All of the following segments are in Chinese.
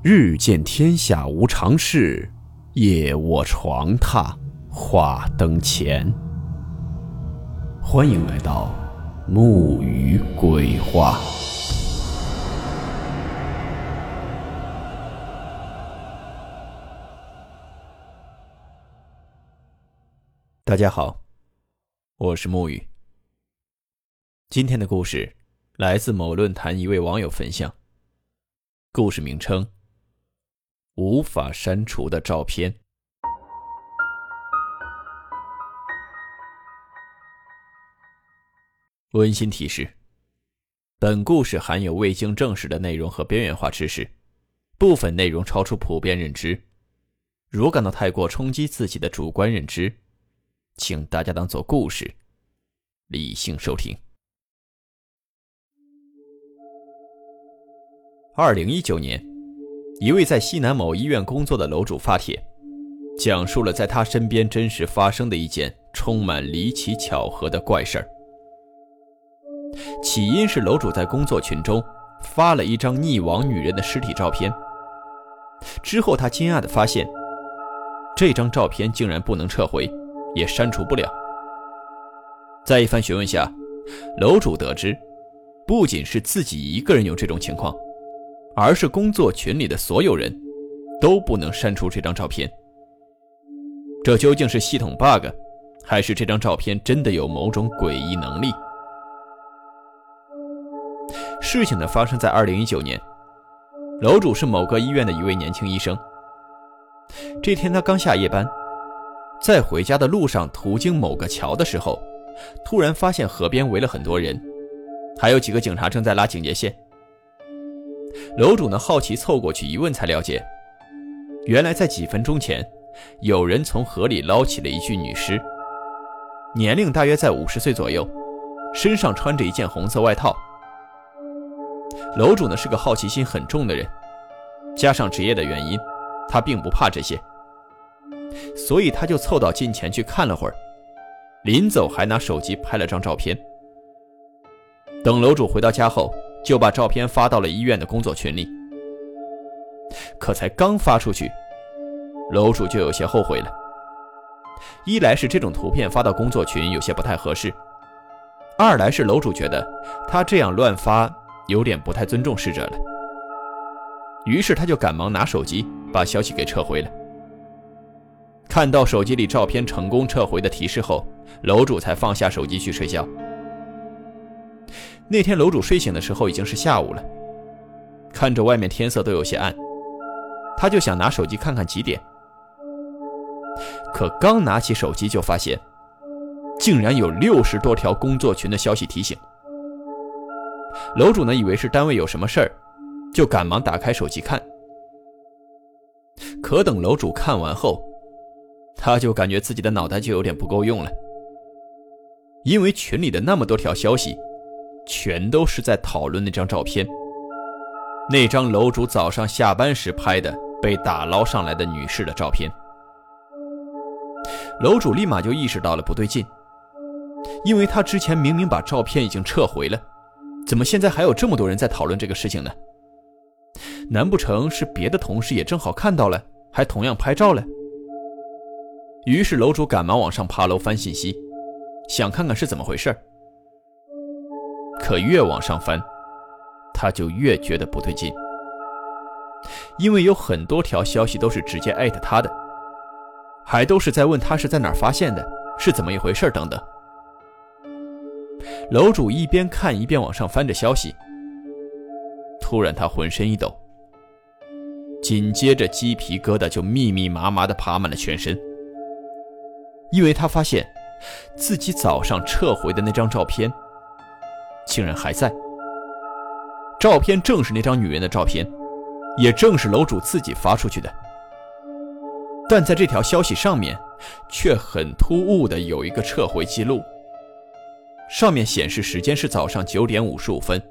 日见天下无常事，夜卧床榻话灯前。欢迎来到木鱼鬼话。大家好，我是木鱼。今天的故事来自某论坛一位网友分享，故事名称。无法删除的照片。温馨提示：本故事含有未经证实的内容和边缘化知识，部分内容超出普遍认知。如感到太过冲击自己的主观认知，请大家当做故事，理性收听。二零一九年。一位在西南某医院工作的楼主发帖，讲述了在他身边真实发生的一件充满离奇巧合的怪事儿。起因是楼主在工作群中发了一张溺亡女人的尸体照片，之后他惊讶地发现，这张照片竟然不能撤回，也删除不了。在一番询问下，楼主得知，不仅是自己一个人有这种情况。而是工作群里的所有人，都不能删除这张照片。这究竟是系统 bug，还是这张照片真的有某种诡异能力？事情呢发生在二零一九年，楼主是某个医院的一位年轻医生。这天他刚下夜班，在回家的路上途经某个桥的时候，突然发现河边围了很多人，还有几个警察正在拉警戒线。楼主呢好奇凑过去一问，才了解，原来在几分钟前，有人从河里捞起了一具女尸，年龄大约在五十岁左右，身上穿着一件红色外套。楼主呢是个好奇心很重的人，加上职业的原因，他并不怕这些，所以他就凑到近前去看了会儿，临走还拿手机拍了张照片。等楼主回到家后。就把照片发到了医院的工作群里，可才刚发出去，楼主就有些后悔了。一来是这种图片发到工作群有些不太合适，二来是楼主觉得他这样乱发有点不太尊重逝者了。于是他就赶忙拿手机把消息给撤回了。看到手机里照片成功撤回的提示后，楼主才放下手机去睡觉。那天楼主睡醒的时候已经是下午了，看着外面天色都有些暗，他就想拿手机看看几点。可刚拿起手机就发现，竟然有六十多条工作群的消息提醒。楼主呢以为是单位有什么事儿，就赶忙打开手机看。可等楼主看完后，他就感觉自己的脑袋就有点不够用了，因为群里的那么多条消息。全都是在讨论那张照片，那张楼主早上下班时拍的被打捞上来的女士的照片。楼主立马就意识到了不对劲，因为他之前明明把照片已经撤回了，怎么现在还有这么多人在讨论这个事情呢？难不成是别的同事也正好看到了，还同样拍照了？于是楼主赶忙往上爬楼翻信息，想看看是怎么回事。可越往上翻，他就越觉得不对劲，因为有很多条消息都是直接艾特他的，还都是在问他是在哪儿发现的，是怎么一回事等等。楼主一边看一边往上翻着消息，突然他浑身一抖，紧接着鸡皮疙瘩就密密麻麻的爬满了全身，因为他发现自己早上撤回的那张照片。竟然还在。照片正是那张女人的照片，也正是楼主自己发出去的。但在这条消息上面，却很突兀的有一个撤回记录，上面显示时间是早上九点五十五分。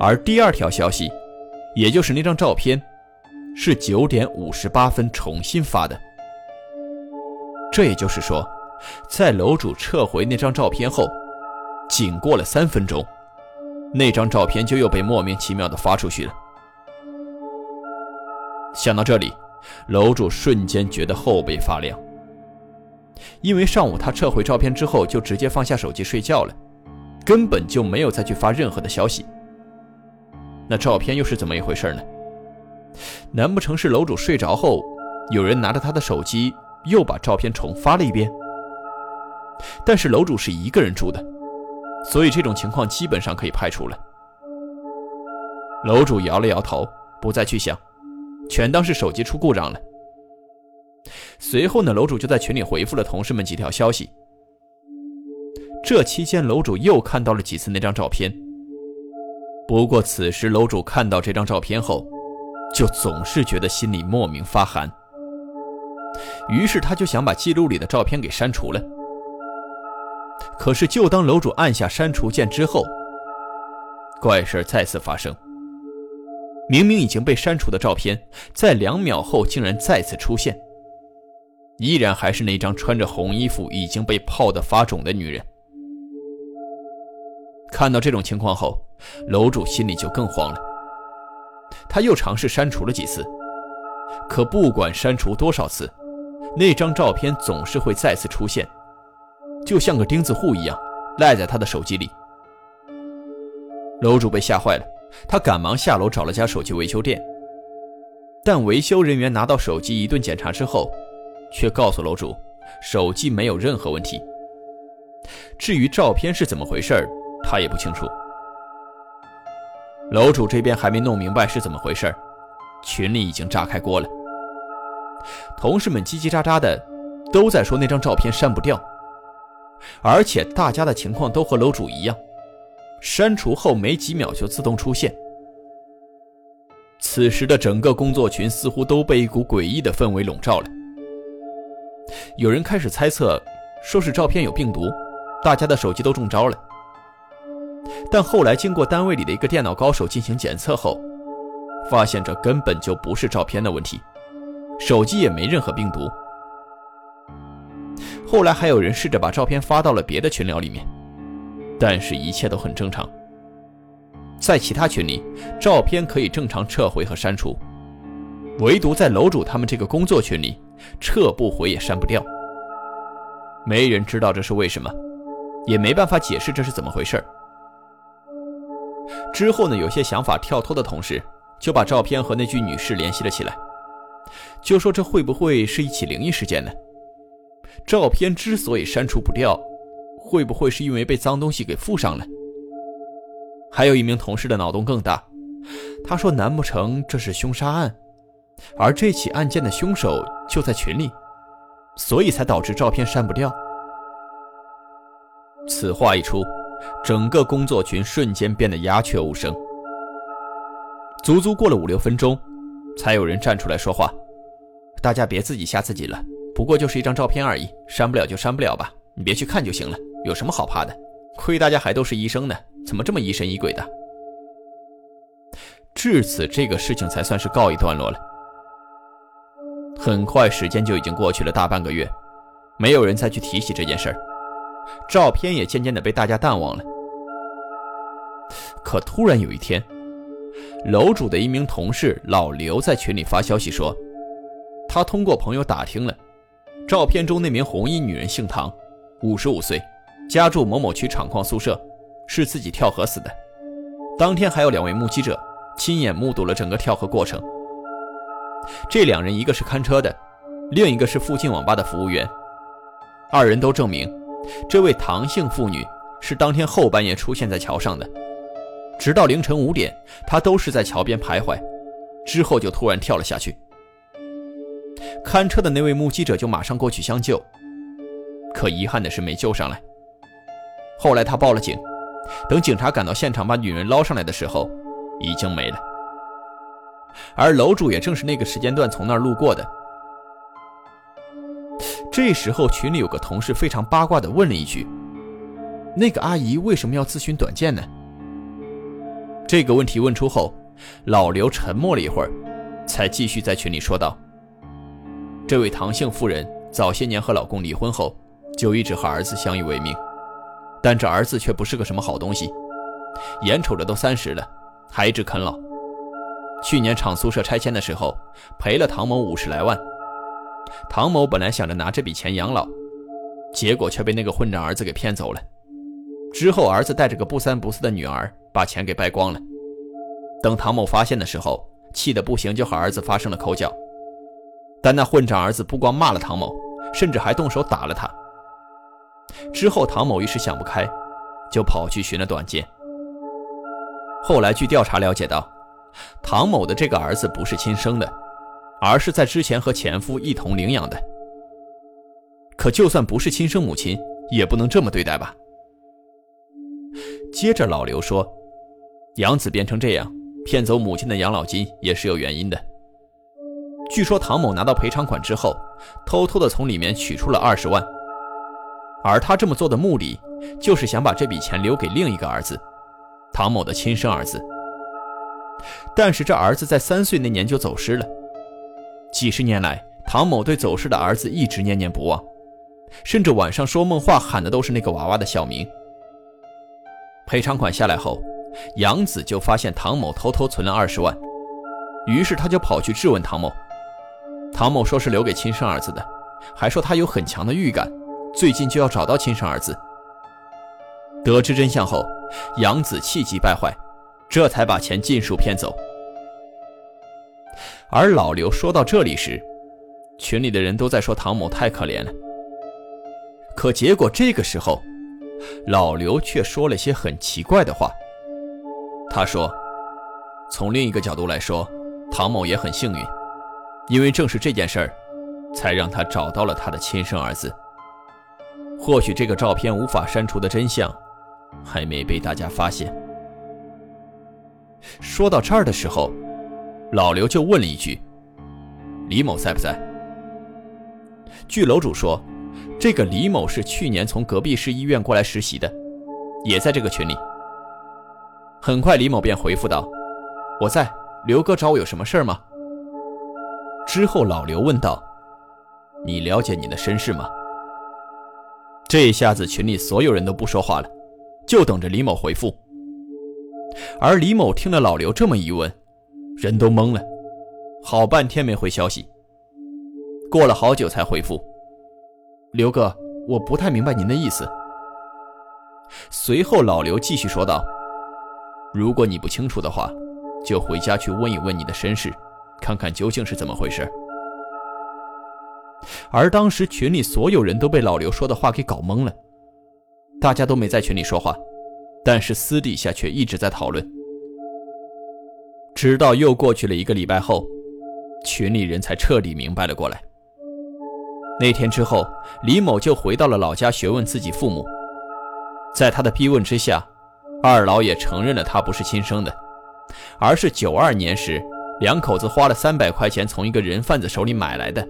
而第二条消息，也就是那张照片，是九点五十八分重新发的。这也就是说，在楼主撤回那张照片后。仅过了三分钟，那张照片就又被莫名其妙的发出去了。想到这里，楼主瞬间觉得后背发凉，因为上午他撤回照片之后就直接放下手机睡觉了，根本就没有再去发任何的消息。那照片又是怎么一回事呢？难不成是楼主睡着后，有人拿着他的手机又把照片重发了一遍？但是楼主是一个人住的，所以这种情况基本上可以排除了。楼主摇了摇头，不再去想，全当是手机出故障了。随后呢，楼主就在群里回复了同事们几条消息。这期间，楼主又看到了几次那张照片。不过此时，楼主看到这张照片后，就总是觉得心里莫名发寒。于是他就想把记录里的照片给删除了。可是，就当楼主按下删除键之后，怪事再次发生。明明已经被删除的照片，在两秒后竟然再次出现，依然还是那张穿着红衣服、已经被泡得发肿的女人。看到这种情况后，楼主心里就更慌了。他又尝试删除了几次，可不管删除多少次，那张照片总是会再次出现。就像个钉子户一样，赖在他的手机里。楼主被吓坏了，他赶忙下楼找了家手机维修店。但维修人员拿到手机一顿检查之后，却告诉楼主，手机没有任何问题。至于照片是怎么回事，他也不清楚。楼主这边还没弄明白是怎么回事，群里已经炸开锅了。同事们叽叽喳喳的，都在说那张照片删不掉。而且大家的情况都和楼主一样，删除后没几秒就自动出现。此时的整个工作群似乎都被一股诡异的氛围笼罩了。有人开始猜测，说是照片有病毒，大家的手机都中招了。但后来经过单位里的一个电脑高手进行检测后，发现这根本就不是照片的问题，手机也没任何病毒。后来还有人试着把照片发到了别的群聊里面，但是一切都很正常。在其他群里，照片可以正常撤回和删除，唯独在楼主他们这个工作群里，撤不回也删不掉。没人知道这是为什么，也没办法解释这是怎么回事。之后呢，有些想法跳脱的同事就把照片和那具女尸联系了起来，就说这会不会是一起灵异事件呢？照片之所以删除不掉，会不会是因为被脏东西给附上了？还有一名同事的脑洞更大，他说：“难不成这是凶杀案，而这起案件的凶手就在群里，所以才导致照片删不掉？”此话一出，整个工作群瞬间变得鸦雀无声。足足过了五六分钟，才有人站出来说话：“大家别自己吓自己了。”不过就是一张照片而已，删不了就删不了吧，你别去看就行了，有什么好怕的？亏大家还都是医生呢，怎么这么疑神疑鬼的？至此，这个事情才算是告一段落了。很快，时间就已经过去了大半个月，没有人再去提起这件事儿，照片也渐渐的被大家淡忘了。可突然有一天，楼主的一名同事老刘在群里发消息说，他通过朋友打听了。照片中那名红衣女人姓唐，五十五岁，家住某某区厂矿宿舍，是自己跳河死的。当天还有两位目击者亲眼目睹了整个跳河过程。这两人一个是看车的，另一个是附近网吧的服务员。二人都证明，这位唐姓妇女是当天后半夜出现在桥上的，直到凌晨五点，她都是在桥边徘徊，之后就突然跳了下去。看车的那位目击者就马上过去相救，可遗憾的是没救上来。后来他报了警，等警察赶到现场把女人捞上来的时候，已经没了。而楼主也正是那个时间段从那儿路过的。这时候群里有个同事非常八卦的问了一句：“那个阿姨为什么要咨询短见呢？”这个问题问出后，老刘沉默了一会儿，才继续在群里说道。这位唐姓妇人早些年和老公离婚后，就一直和儿子相依为命，但这儿子却不是个什么好东西，眼瞅着都三十了，还一直啃老，去年厂宿舍拆迁的时候赔了唐某五十来万。唐某本来想着拿这笔钱养老，结果却被那个混账儿子给骗走了。之后，儿子带着个不三不四的女儿把钱给败光了。等唐某发现的时候，气得不行，就和儿子发生了口角。但那混账儿子不光骂了唐某，甚至还动手打了他。之后，唐某一时想不开，就跑去寻了短见。后来，据调查了解到，唐某的这个儿子不是亲生的，而是在之前和前夫一同领养的。可就算不是亲生母亲，也不能这么对待吧？接着，老刘说，养子变成这样，骗走母亲的养老金也是有原因的。据说唐某拿到赔偿款之后，偷偷的从里面取出了二十万，而他这么做的目的，就是想把这笔钱留给另一个儿子。唐某的亲生儿子，但是这儿子在三岁那年就走失了。几十年来，唐某对走失的儿子一直念念不忘，甚至晚上说梦话喊的都是那个娃娃的小名。赔偿款下来后，杨子就发现唐某偷偷存了二十万，于是他就跑去质问唐某。唐某说是留给亲生儿子的，还说他有很强的预感，最近就要找到亲生儿子。得知真相后，杨子气急败坏，这才把钱尽数骗走。而老刘说到这里时，群里的人都在说唐某太可怜了。可结果这个时候，老刘却说了些很奇怪的话。他说：“从另一个角度来说，唐某也很幸运，因为正是这件事儿，才让他找到了他的亲生儿子。或许这个照片无法删除的真相。”还没被大家发现。说到这儿的时候，老刘就问了一句：“李某在不在？”据楼主说，这个李某是去年从隔壁市医院过来实习的，也在这个群里。很快，李某便回复道：“我在，刘哥找我有什么事吗？”之后，老刘问道：“你了解你的身世吗？”这一下子，群里所有人都不说话了。就等着李某回复，而李某听了老刘这么一问，人都懵了，好半天没回消息。过了好久才回复：“刘哥，我不太明白您的意思。”随后老刘继续说道：“如果你不清楚的话，就回家去问一问你的身世，看看究竟是怎么回事。”而当时群里所有人都被老刘说的话给搞懵了。大家都没在群里说话，但是私底下却一直在讨论。直到又过去了一个礼拜后，群里人才彻底明白了过来。那天之后，李某就回到了老家询问自己父母，在他的逼问之下，二老也承认了他不是亲生的，而是九二年时两口子花了三百块钱从一个人贩子手里买来的。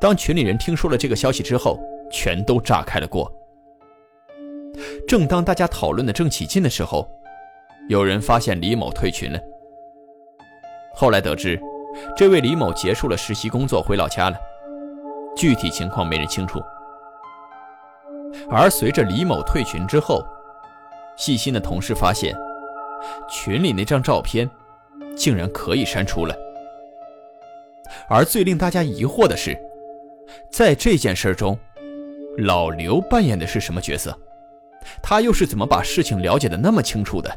当群里人听说了这个消息之后，全都炸开了锅。正当大家讨论的正起劲的时候，有人发现李某退群了。后来得知，这位李某结束了实习工作回老家了，具体情况没人清楚。而随着李某退群之后，细心的同事发现，群里那张照片竟然可以删除了。而最令大家疑惑的是，在这件事中，老刘扮演的是什么角色？他又是怎么把事情了解的那么清楚的？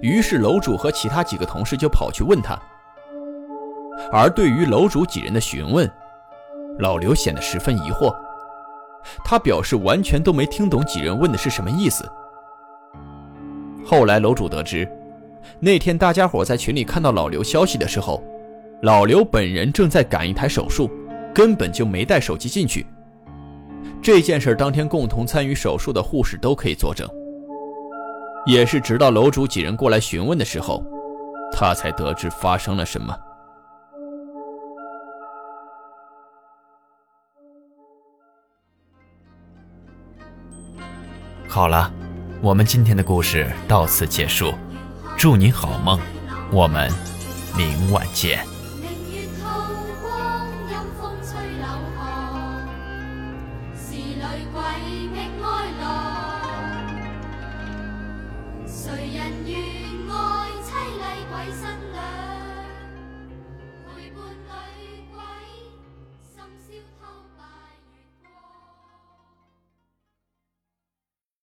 于是楼主和其他几个同事就跑去问他。而对于楼主几人的询问，老刘显得十分疑惑。他表示完全都没听懂几人问的是什么意思。后来楼主得知，那天大家伙在群里看到老刘消息的时候，老刘本人正在赶一台手术，根本就没带手机进去。这件事当天共同参与手术的护士都可以作证。也是直到楼主几人过来询问的时候，他才得知发生了什么。好了，我们今天的故事到此结束，祝你好梦，我们明晚见。